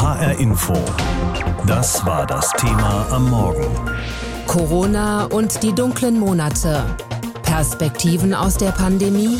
HR Info. Das war das Thema am Morgen. Corona und die dunklen Monate. Perspektiven aus der Pandemie?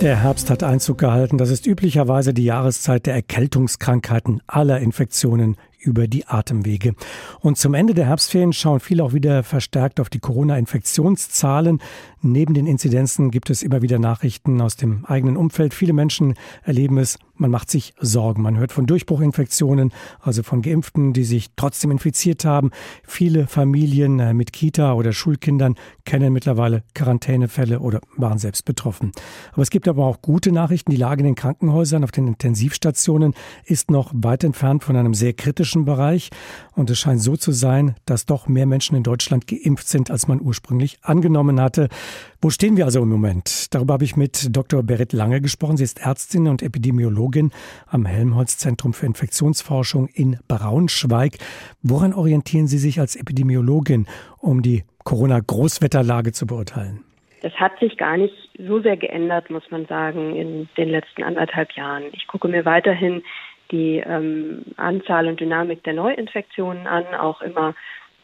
Der Herbst hat Einzug gehalten. Das ist üblicherweise die Jahreszeit der Erkältungskrankheiten aller Infektionen über die Atemwege. Und zum Ende der Herbstferien schauen viele auch wieder verstärkt auf die Corona-Infektionszahlen. Neben den Inzidenzen gibt es immer wieder Nachrichten aus dem eigenen Umfeld. Viele Menschen erleben es, man macht sich Sorgen. Man hört von Durchbruchinfektionen, also von Geimpften, die sich trotzdem infiziert haben. Viele Familien äh, mit Kita oder Schulkindern kennen mittlerweile Quarantänefälle oder waren selbst betroffen. Aber es gibt aber auch gute Nachrichten. Die Lage in den Krankenhäusern, auf den Intensivstationen ist noch weit entfernt von einem sehr kritischen Bereich. Und es scheint so zu sein, dass doch mehr Menschen in Deutschland geimpft sind, als man ursprünglich angenommen hatte. Wo stehen wir also im Moment? Darüber habe ich mit Dr. Berit Lange gesprochen. Sie ist Ärztin und Epidemiologin am Helmholtz-Zentrum für Infektionsforschung in Braunschweig. Woran orientieren Sie sich als Epidemiologin, um die Corona-Großwetterlage zu beurteilen? Das hat sich gar nicht so sehr geändert, muss man sagen, in den letzten anderthalb Jahren. Ich gucke mir weiterhin die ähm, Anzahl und Dynamik der Neuinfektionen an, auch immer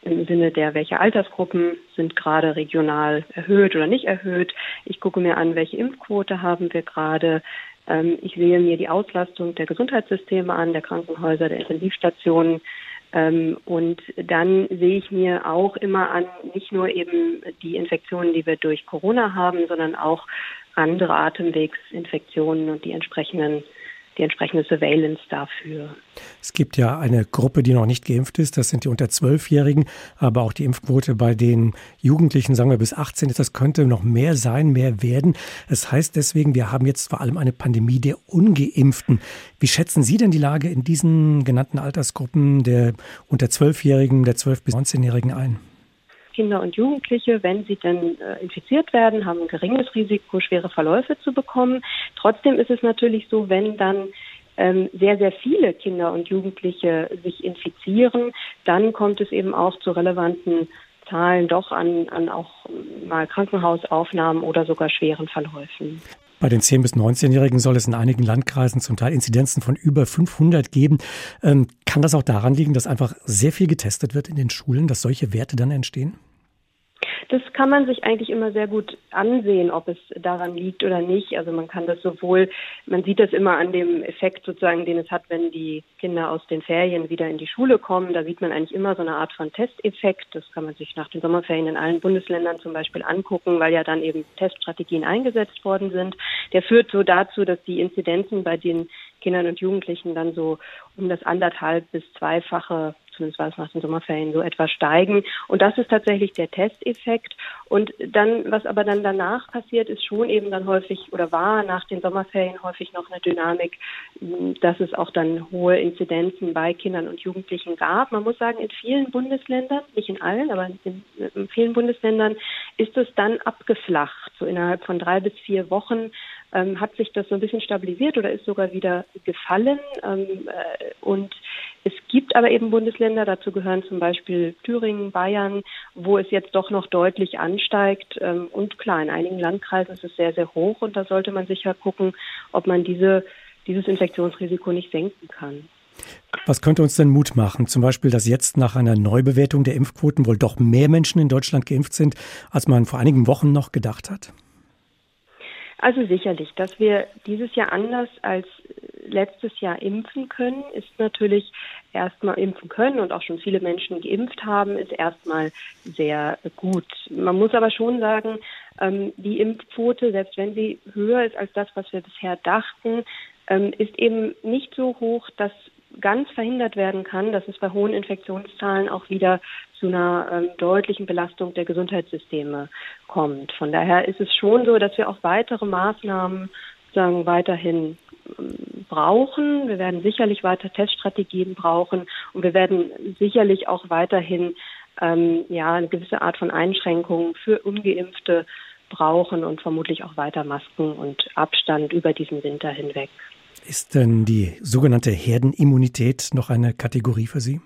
im Sinne der, welche Altersgruppen sind gerade regional erhöht oder nicht erhöht. Ich gucke mir an, welche Impfquote haben wir gerade. Ähm, ich sehe mir die Auslastung der Gesundheitssysteme an, der Krankenhäuser, der Intensivstationen. Ähm, und dann sehe ich mir auch immer an, nicht nur eben die Infektionen, die wir durch Corona haben, sondern auch andere Atemwegsinfektionen und die entsprechenden die entsprechende Surveillance dafür. Es gibt ja eine Gruppe, die noch nicht geimpft ist, das sind die unter Zwölfjährigen, aber auch die Impfquote bei den Jugendlichen, sagen wir bis 18, das könnte noch mehr sein, mehr werden. Das heißt deswegen, wir haben jetzt vor allem eine Pandemie der Ungeimpften. Wie schätzen Sie denn die Lage in diesen genannten Altersgruppen der unter Zwölfjährigen, der 12- bis 19-Jährigen ein? Kinder und Jugendliche, wenn sie denn äh, infiziert werden, haben ein geringes Risiko, schwere Verläufe zu bekommen. Trotzdem ist es natürlich so, wenn dann ähm, sehr, sehr viele Kinder und Jugendliche sich infizieren, dann kommt es eben auch zu relevanten Zahlen doch an, an auch mal Krankenhausaufnahmen oder sogar schweren Verläufen. Bei den 10- bis 19-Jährigen soll es in einigen Landkreisen zum Teil Inzidenzen von über 500 geben. Ähm, kann das auch daran liegen, dass einfach sehr viel getestet wird in den Schulen, dass solche Werte dann entstehen? Das kann man sich eigentlich immer sehr gut ansehen, ob es daran liegt oder nicht. Also man kann das sowohl, man sieht das immer an dem Effekt sozusagen, den es hat, wenn die Kinder aus den Ferien wieder in die Schule kommen. Da sieht man eigentlich immer so eine Art von Testeffekt. Das kann man sich nach den Sommerferien in allen Bundesländern zum Beispiel angucken, weil ja dann eben Teststrategien eingesetzt worden sind. Der führt so dazu, dass die Inzidenzen bei den Kindern und Jugendlichen dann so um das anderthalb bis zweifache zumindest war es nach den Sommerferien so etwas steigen. Und das ist tatsächlich der Testeffekt. Und dann, was aber dann danach passiert, ist schon eben dann häufig oder war nach den Sommerferien häufig noch eine Dynamik, dass es auch dann hohe Inzidenzen bei Kindern und Jugendlichen gab. Man muss sagen, in vielen Bundesländern, nicht in allen, aber in, in vielen Bundesländern ist es dann abgeflacht. So innerhalb von drei bis vier Wochen ähm, hat sich das so ein bisschen stabilisiert oder ist sogar wieder gefallen. Ähm, äh, und es gibt aber eben Bundesländer, dazu gehören zum Beispiel Thüringen, Bayern, wo es jetzt doch noch deutlich ansteigt. Ähm, und klar, in einigen Landkreisen ist es sehr, sehr hoch und da sollte man sicher gucken, ob man diese, dieses Infektionsrisiko nicht senken kann. Was könnte uns denn Mut machen? Zum Beispiel, dass jetzt nach einer Neubewertung der Impfquoten wohl doch mehr Menschen in Deutschland geimpft sind, als man vor einigen Wochen noch gedacht hat? Also sicherlich, dass wir dieses Jahr anders als letztes Jahr impfen können, ist natürlich erstmal impfen können und auch schon viele Menschen geimpft haben, ist erstmal sehr gut. Man muss aber schon sagen, ähm, die Impfquote, selbst wenn sie höher ist als das, was wir bisher dachten, ähm, ist eben nicht so hoch, dass ganz verhindert werden kann, dass es bei hohen Infektionszahlen auch wieder zu einer ähm, deutlichen Belastung der Gesundheitssysteme kommt. Von daher ist es schon so, dass wir auch weitere Maßnahmen sagen weiterhin ähm, brauchen. Wir werden sicherlich weiter Teststrategien brauchen und wir werden sicherlich auch weiterhin ähm, ja eine gewisse Art von Einschränkungen für ungeimpfte brauchen und vermutlich auch weiter Masken und Abstand über diesen Winter hinweg. Ist denn die sogenannte Herdenimmunität noch eine Kategorie für Sie?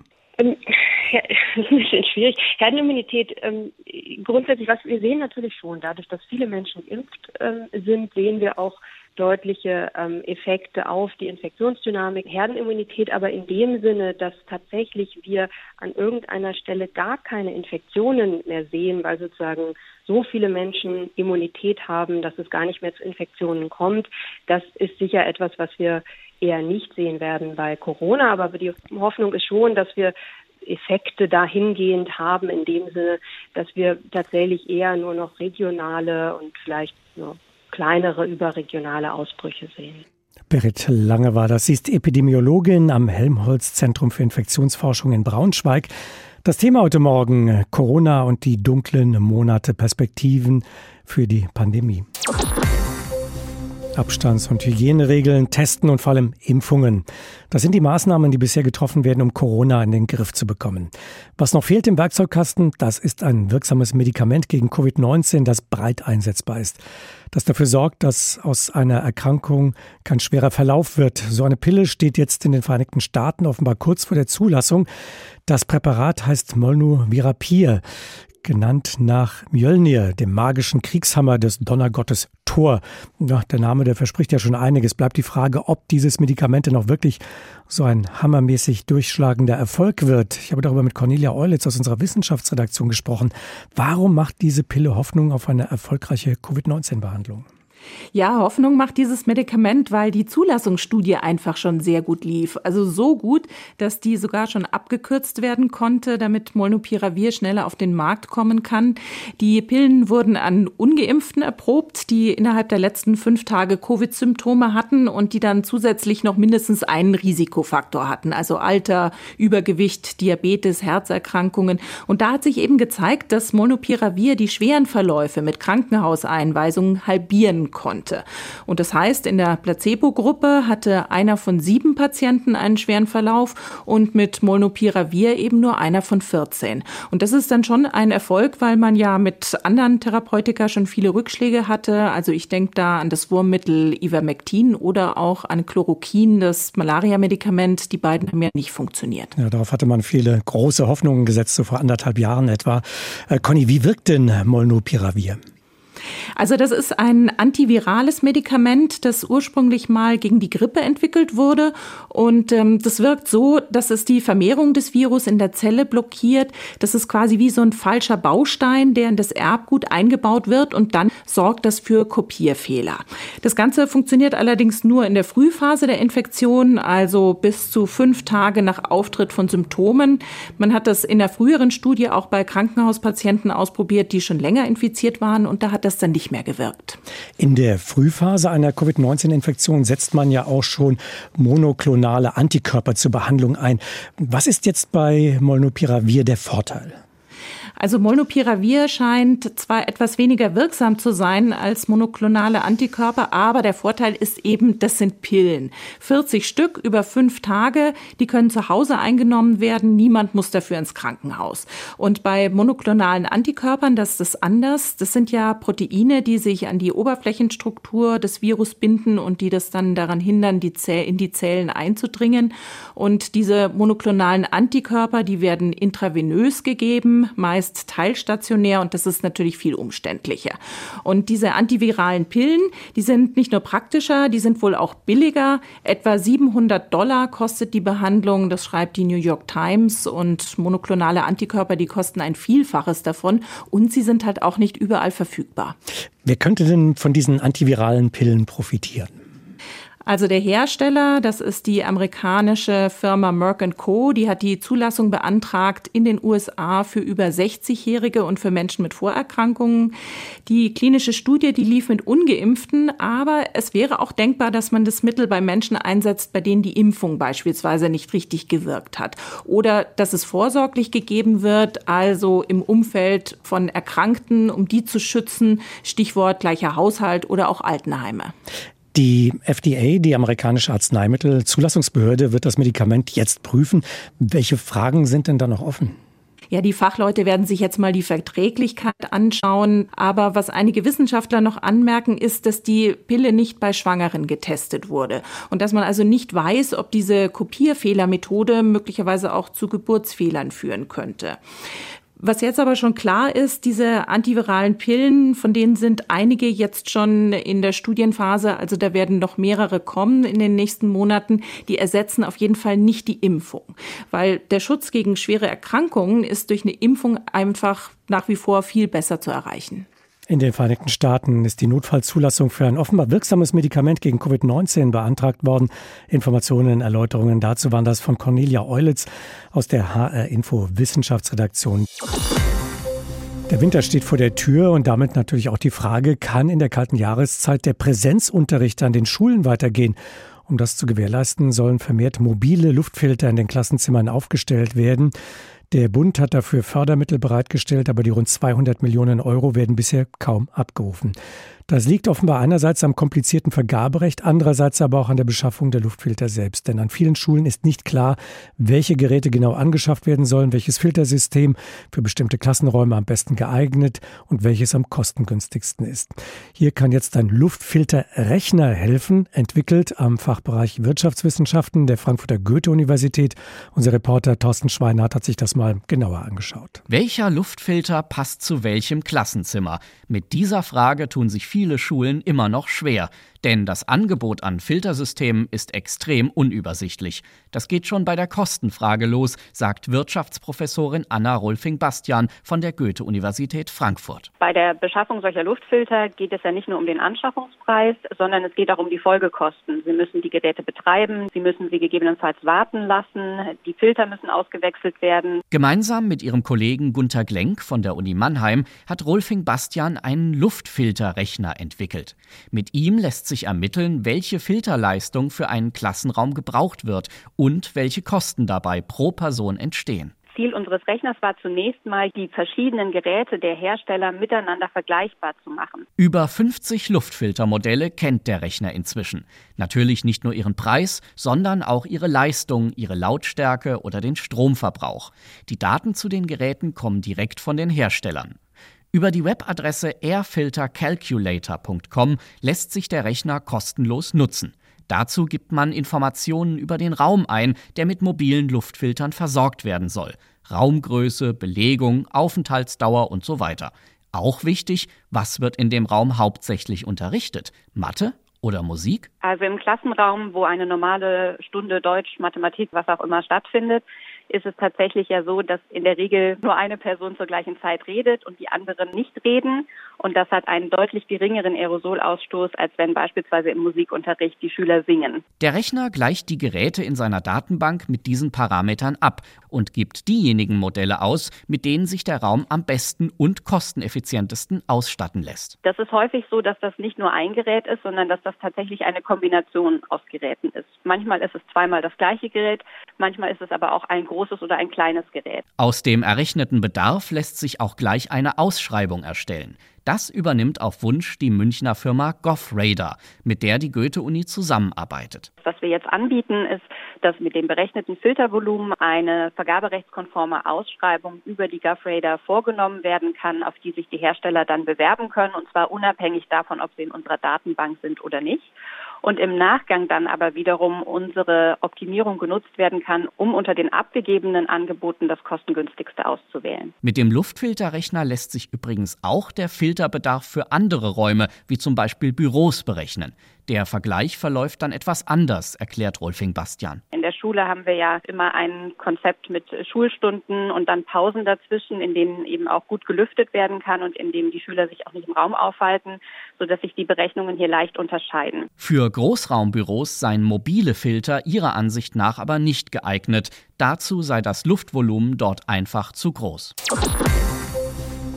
Ja, das ist ein bisschen schwierig. Herdenimmunität, ähm, grundsätzlich, was wir sehen natürlich schon, dadurch, dass viele Menschen geimpft ähm, sind, sehen wir auch deutliche ähm, Effekte auf die Infektionsdynamik, Herdenimmunität, aber in dem Sinne, dass tatsächlich wir an irgendeiner Stelle gar keine Infektionen mehr sehen, weil sozusagen so viele Menschen Immunität haben, dass es gar nicht mehr zu Infektionen kommt. Das ist sicher etwas, was wir eher nicht sehen werden bei Corona. Aber die Hoffnung ist schon, dass wir Effekte dahingehend haben, in dem Sinne, dass wir tatsächlich eher nur noch regionale und vielleicht nur kleinere überregionale Ausbrüche sehen. Berit Lange war das. Sie ist Epidemiologin am Helmholtz Zentrum für Infektionsforschung in Braunschweig. Das Thema heute Morgen Corona und die dunklen Monate Perspektiven für die Pandemie. Abstands- und Hygieneregeln, Testen und vor allem Impfungen. Das sind die Maßnahmen, die bisher getroffen werden, um Corona in den Griff zu bekommen. Was noch fehlt im Werkzeugkasten, das ist ein wirksames Medikament gegen Covid-19, das breit einsetzbar ist. Das dafür sorgt, dass aus einer Erkrankung kein schwerer Verlauf wird. So eine Pille steht jetzt in den Vereinigten Staaten offenbar kurz vor der Zulassung. Das Präparat heißt Molnuvirapir genannt nach Mjölnir, dem magischen Kriegshammer des Donnergottes Thor. Ja, der Name, der verspricht ja schon einiges. Bleibt die Frage, ob dieses Medikament denn auch wirklich so ein hammermäßig durchschlagender Erfolg wird. Ich habe darüber mit Cornelia Eulitz aus unserer Wissenschaftsredaktion gesprochen. Warum macht diese Pille Hoffnung auf eine erfolgreiche Covid-19-Behandlung? Ja, Hoffnung macht dieses Medikament, weil die Zulassungsstudie einfach schon sehr gut lief. Also so gut, dass die sogar schon abgekürzt werden konnte, damit Molnupiravir schneller auf den Markt kommen kann. Die Pillen wurden an Ungeimpften erprobt, die innerhalb der letzten fünf Tage Covid-Symptome hatten und die dann zusätzlich noch mindestens einen Risikofaktor hatten, also Alter, Übergewicht, Diabetes, Herzerkrankungen. Und da hat sich eben gezeigt, dass Molnupiravir die schweren Verläufe mit Krankenhauseinweisungen halbieren konnte. Und das heißt, in der Placebo-Gruppe hatte einer von sieben Patienten einen schweren Verlauf und mit Molnupiravir eben nur einer von 14. Und das ist dann schon ein Erfolg, weil man ja mit anderen Therapeutika schon viele Rückschläge hatte. Also ich denke da an das Wurmmittel Ivermectin oder auch an Chloroquin, das Malaria-Medikament. Die beiden haben ja nicht funktioniert. Ja, darauf hatte man viele große Hoffnungen gesetzt, so vor anderthalb Jahren etwa. Äh, Conny, wie wirkt denn Molnupiravir? Also das ist ein antivirales Medikament, das ursprünglich mal gegen die Grippe entwickelt wurde. Und ähm, das wirkt so, dass es die Vermehrung des Virus in der Zelle blockiert. Das ist quasi wie so ein falscher Baustein, der in das Erbgut eingebaut wird und dann sorgt das für Kopierfehler. Das Ganze funktioniert allerdings nur in der Frühphase der Infektion, also bis zu fünf Tage nach Auftritt von Symptomen. Man hat das in der früheren Studie auch bei Krankenhauspatienten ausprobiert, die schon länger infiziert waren und da hat das dann nicht mehr gewirkt. In der Frühphase einer Covid-19-Infektion setzt man ja auch schon monoklonale Antikörper zur Behandlung ein. Was ist jetzt bei Molnupiravir der Vorteil? Also Molnupiravir scheint zwar etwas weniger wirksam zu sein als monoklonale Antikörper, aber der Vorteil ist eben, das sind Pillen. 40 Stück über fünf Tage, die können zu Hause eingenommen werden. Niemand muss dafür ins Krankenhaus. Und bei monoklonalen Antikörpern, das ist anders. Das sind ja Proteine, die sich an die Oberflächenstruktur des Virus binden und die das dann daran hindern, die in die Zellen einzudringen. Und diese monoklonalen Antikörper, die werden intravenös gegeben, meist ist teilstationär und das ist natürlich viel umständlicher. Und diese antiviralen Pillen, die sind nicht nur praktischer, die sind wohl auch billiger. Etwa 700 Dollar kostet die Behandlung, das schreibt die New York Times und monoklonale Antikörper, die kosten ein Vielfaches davon und sie sind halt auch nicht überall verfügbar. Wer könnte denn von diesen antiviralen Pillen profitieren? Also der Hersteller, das ist die amerikanische Firma Merck Co., die hat die Zulassung beantragt in den USA für über 60-Jährige und für Menschen mit Vorerkrankungen. Die klinische Studie, die lief mit ungeimpften, aber es wäre auch denkbar, dass man das Mittel bei Menschen einsetzt, bei denen die Impfung beispielsweise nicht richtig gewirkt hat oder dass es vorsorglich gegeben wird, also im Umfeld von Erkrankten, um die zu schützen, Stichwort gleicher Haushalt oder auch Altenheime. Die FDA, die amerikanische Arzneimittelzulassungsbehörde, wird das Medikament jetzt prüfen. Welche Fragen sind denn da noch offen? Ja, die Fachleute werden sich jetzt mal die Verträglichkeit anschauen. Aber was einige Wissenschaftler noch anmerken, ist, dass die Pille nicht bei Schwangeren getestet wurde. Und dass man also nicht weiß, ob diese Kopierfehlermethode möglicherweise auch zu Geburtsfehlern führen könnte. Was jetzt aber schon klar ist, diese antiviralen Pillen, von denen sind einige jetzt schon in der Studienphase, also da werden noch mehrere kommen in den nächsten Monaten, die ersetzen auf jeden Fall nicht die Impfung, weil der Schutz gegen schwere Erkrankungen ist durch eine Impfung einfach nach wie vor viel besser zu erreichen. In den Vereinigten Staaten ist die Notfallzulassung für ein offenbar wirksames Medikament gegen Covid-19 beantragt worden. Informationen, Erläuterungen dazu waren das von Cornelia Eulitz aus der HR Info Wissenschaftsredaktion. Der Winter steht vor der Tür und damit natürlich auch die Frage, kann in der kalten Jahreszeit der Präsenzunterricht an den Schulen weitergehen? Um das zu gewährleisten, sollen vermehrt mobile Luftfilter in den Klassenzimmern aufgestellt werden. Der Bund hat dafür Fördermittel bereitgestellt, aber die rund 200 Millionen Euro werden bisher kaum abgerufen. Das liegt offenbar einerseits am komplizierten Vergaberecht, andererseits aber auch an der Beschaffung der Luftfilter selbst. Denn an vielen Schulen ist nicht klar, welche Geräte genau angeschafft werden sollen, welches Filtersystem für bestimmte Klassenräume am besten geeignet und welches am kostengünstigsten ist. Hier kann jetzt ein Luftfilterrechner helfen, entwickelt am Fachbereich Wirtschaftswissenschaften der Frankfurter Goethe-Universität. Unser Reporter Thorsten Schweinhardt hat sich das mal genauer angeschaut. Welcher Luftfilter passt zu welchem Klassenzimmer? Mit dieser Frage tun sich viele viele Schulen immer noch schwer. Denn das Angebot an Filtersystemen ist extrem unübersichtlich. Das geht schon bei der Kostenfrage los, sagt Wirtschaftsprofessorin Anna Rolfing-Bastian von der Goethe-Universität Frankfurt. Bei der Beschaffung solcher Luftfilter geht es ja nicht nur um den Anschaffungspreis, sondern es geht auch um die Folgekosten. Sie müssen die Geräte betreiben, Sie müssen sie gegebenenfalls warten lassen, die Filter müssen ausgewechselt werden. Gemeinsam mit ihrem Kollegen Gunther Glenk von der Uni Mannheim hat Rolfing-Bastian einen Luftfilterrechner entwickelt. Mit ihm lässt sich ermitteln, welche Filterleistung für einen Klassenraum gebraucht wird und welche Kosten dabei pro Person entstehen. Ziel unseres Rechners war zunächst mal, die verschiedenen Geräte der Hersteller miteinander vergleichbar zu machen. Über 50 Luftfiltermodelle kennt der Rechner inzwischen. Natürlich nicht nur ihren Preis, sondern auch ihre Leistung, ihre Lautstärke oder den Stromverbrauch. Die Daten zu den Geräten kommen direkt von den Herstellern. Über die Webadresse airfiltercalculator.com lässt sich der Rechner kostenlos nutzen. Dazu gibt man Informationen über den Raum ein, der mit mobilen Luftfiltern versorgt werden soll. Raumgröße, Belegung, Aufenthaltsdauer und so weiter. Auch wichtig, was wird in dem Raum hauptsächlich unterrichtet? Mathe oder Musik? Also im Klassenraum, wo eine normale Stunde Deutsch, Mathematik, was auch immer stattfindet, ist es tatsächlich ja so, dass in der Regel nur eine Person zur gleichen Zeit redet und die anderen nicht reden. Und das hat einen deutlich geringeren Aerosolausstoß, als wenn beispielsweise im Musikunterricht die Schüler singen. Der Rechner gleicht die Geräte in seiner Datenbank mit diesen Parametern ab und gibt diejenigen Modelle aus, mit denen sich der Raum am besten und kosteneffizientesten ausstatten lässt. Das ist häufig so, dass das nicht nur ein Gerät ist, sondern dass das tatsächlich eine Kombination aus Geräten ist. Manchmal ist es zweimal das gleiche Gerät, manchmal ist es aber auch ein großes oder ein kleines Gerät. Aus dem errechneten Bedarf lässt sich auch gleich eine Ausschreibung erstellen. Das übernimmt auf Wunsch die Münchner Firma GovRadar, mit der die Goethe-Uni zusammenarbeitet. Was wir jetzt anbieten, ist, dass mit dem berechneten Filtervolumen eine vergaberechtskonforme Ausschreibung über die GovRadar vorgenommen werden kann, auf die sich die Hersteller dann bewerben können, und zwar unabhängig davon, ob sie in unserer Datenbank sind oder nicht und im Nachgang dann aber wiederum unsere Optimierung genutzt werden kann, um unter den abgegebenen Angeboten das kostengünstigste auszuwählen. Mit dem Luftfilterrechner lässt sich übrigens auch der Filterbedarf für andere Räume, wie zum Beispiel Büros, berechnen. Der Vergleich verläuft dann etwas anders, erklärt Rolfing Bastian. In der Schule haben wir ja immer ein Konzept mit Schulstunden und dann Pausen dazwischen, in denen eben auch gut gelüftet werden kann und in denen die Schüler sich auch nicht im Raum aufhalten, sodass sich die Berechnungen hier leicht unterscheiden. Für Großraumbüros seien mobile Filter ihrer Ansicht nach aber nicht geeignet. Dazu sei das Luftvolumen dort einfach zu groß.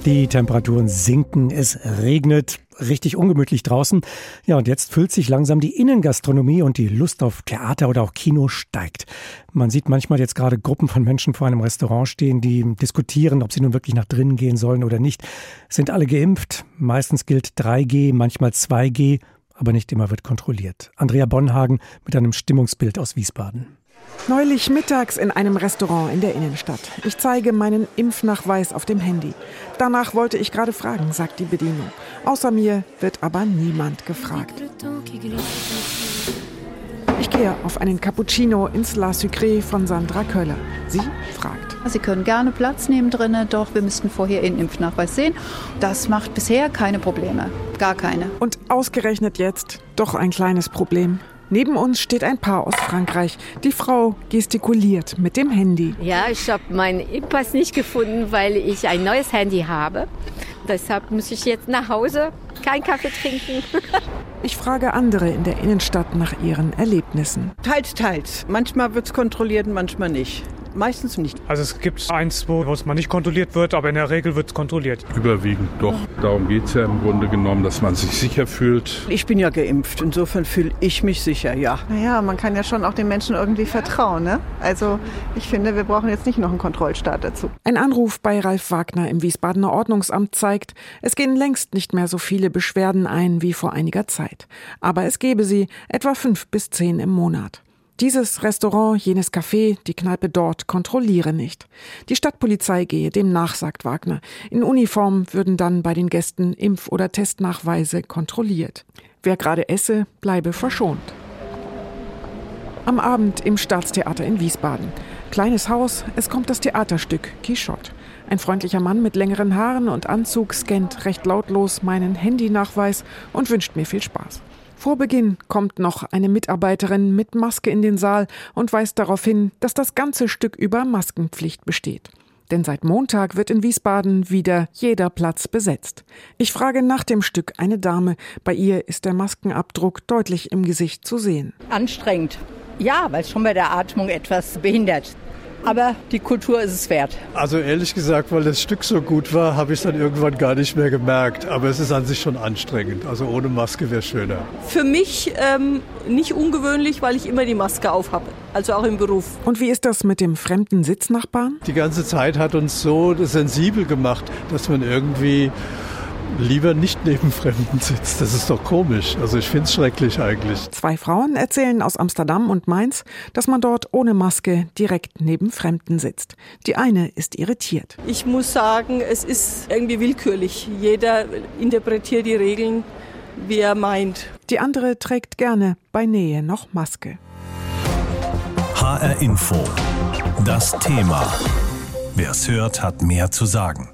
Die Temperaturen sinken, es regnet, richtig ungemütlich draußen. Ja, und jetzt füllt sich langsam die Innengastronomie und die Lust auf Theater oder auch Kino steigt. Man sieht manchmal jetzt gerade Gruppen von Menschen vor einem Restaurant stehen, die diskutieren, ob sie nun wirklich nach drinnen gehen sollen oder nicht. Sind alle geimpft? Meistens gilt 3G, manchmal 2G, aber nicht immer wird kontrolliert. Andrea Bonhagen mit einem Stimmungsbild aus Wiesbaden. Neulich mittags in einem Restaurant in der Innenstadt. Ich zeige meinen Impfnachweis auf dem Handy. Danach wollte ich gerade fragen, sagt die Bedienung. Außer mir wird aber niemand gefragt. Ich gehe auf einen Cappuccino ins La Sucré von Sandra Köller. Sie fragt. Sie können gerne Platz nehmen drinnen, doch wir müssten vorher Ihren Impfnachweis sehen. Das macht bisher keine Probleme. Gar keine. Und ausgerechnet jetzt doch ein kleines Problem. Neben uns steht ein Paar aus Frankreich. Die Frau gestikuliert mit dem Handy. Ja, ich habe meinen Impfpass nicht gefunden, weil ich ein neues Handy habe. Deshalb muss ich jetzt nach Hause keinen Kaffee trinken. Ich frage andere in der Innenstadt nach ihren Erlebnissen. Teils, teils. Manchmal wird es kontrolliert, manchmal nicht. Meistens nicht. Also es gibt eins, wo es mal nicht kontrolliert wird, aber in der Regel wird es kontrolliert. Überwiegend doch. Darum geht es ja im Grunde genommen, dass man sich sicher fühlt. Ich bin ja geimpft, insofern fühle ich mich sicher, ja. Naja, man kann ja schon auch den Menschen irgendwie vertrauen. Ne? Also ich finde, wir brauchen jetzt nicht noch einen Kontrollstaat dazu. Ein Anruf bei Ralf Wagner im Wiesbadener Ordnungsamt zeigt, es gehen längst nicht mehr so viele Beschwerden ein wie vor einiger Zeit. Aber es gebe sie, etwa fünf bis zehn im Monat. Dieses Restaurant, jenes Café, die Kneipe dort kontrolliere nicht. Die Stadtpolizei gehe dem nach, sagt Wagner. In Uniform würden dann bei den Gästen Impf- oder Testnachweise kontrolliert. Wer gerade esse, bleibe verschont. Am Abend im Staatstheater in Wiesbaden. Kleines Haus, es kommt das Theaterstück Quichotte. Ein freundlicher Mann mit längeren Haaren und Anzug scannt recht lautlos meinen Handynachweis und wünscht mir viel Spaß. Vor Beginn kommt noch eine Mitarbeiterin mit Maske in den Saal und weist darauf hin, dass das ganze Stück über Maskenpflicht besteht. Denn seit Montag wird in Wiesbaden wieder jeder Platz besetzt. Ich frage nach dem Stück eine Dame. Bei ihr ist der Maskenabdruck deutlich im Gesicht zu sehen. Anstrengend. Ja, weil es schon bei der Atmung etwas behindert. Aber die Kultur ist es wert. Also ehrlich gesagt, weil das Stück so gut war, habe ich es dann irgendwann gar nicht mehr gemerkt. Aber es ist an sich schon anstrengend. Also ohne Maske wäre schöner. Für mich ähm, nicht ungewöhnlich, weil ich immer die Maske auf habe. Also auch im Beruf. Und wie ist das mit dem fremden Sitznachbarn? Die ganze Zeit hat uns so sensibel gemacht, dass man irgendwie lieber nicht neben Fremden sitzt. Das ist doch komisch. Also ich finde es schrecklich eigentlich. Zwei Frauen erzählen aus Amsterdam und Mainz, dass man dort ohne Maske direkt neben Fremden sitzt. Die eine ist irritiert. Ich muss sagen, es ist irgendwie willkürlich. Jeder interpretiert die Regeln, wie er meint. Die andere trägt gerne bei Nähe noch Maske. HR Info. Das Thema. Wer es hört, hat mehr zu sagen.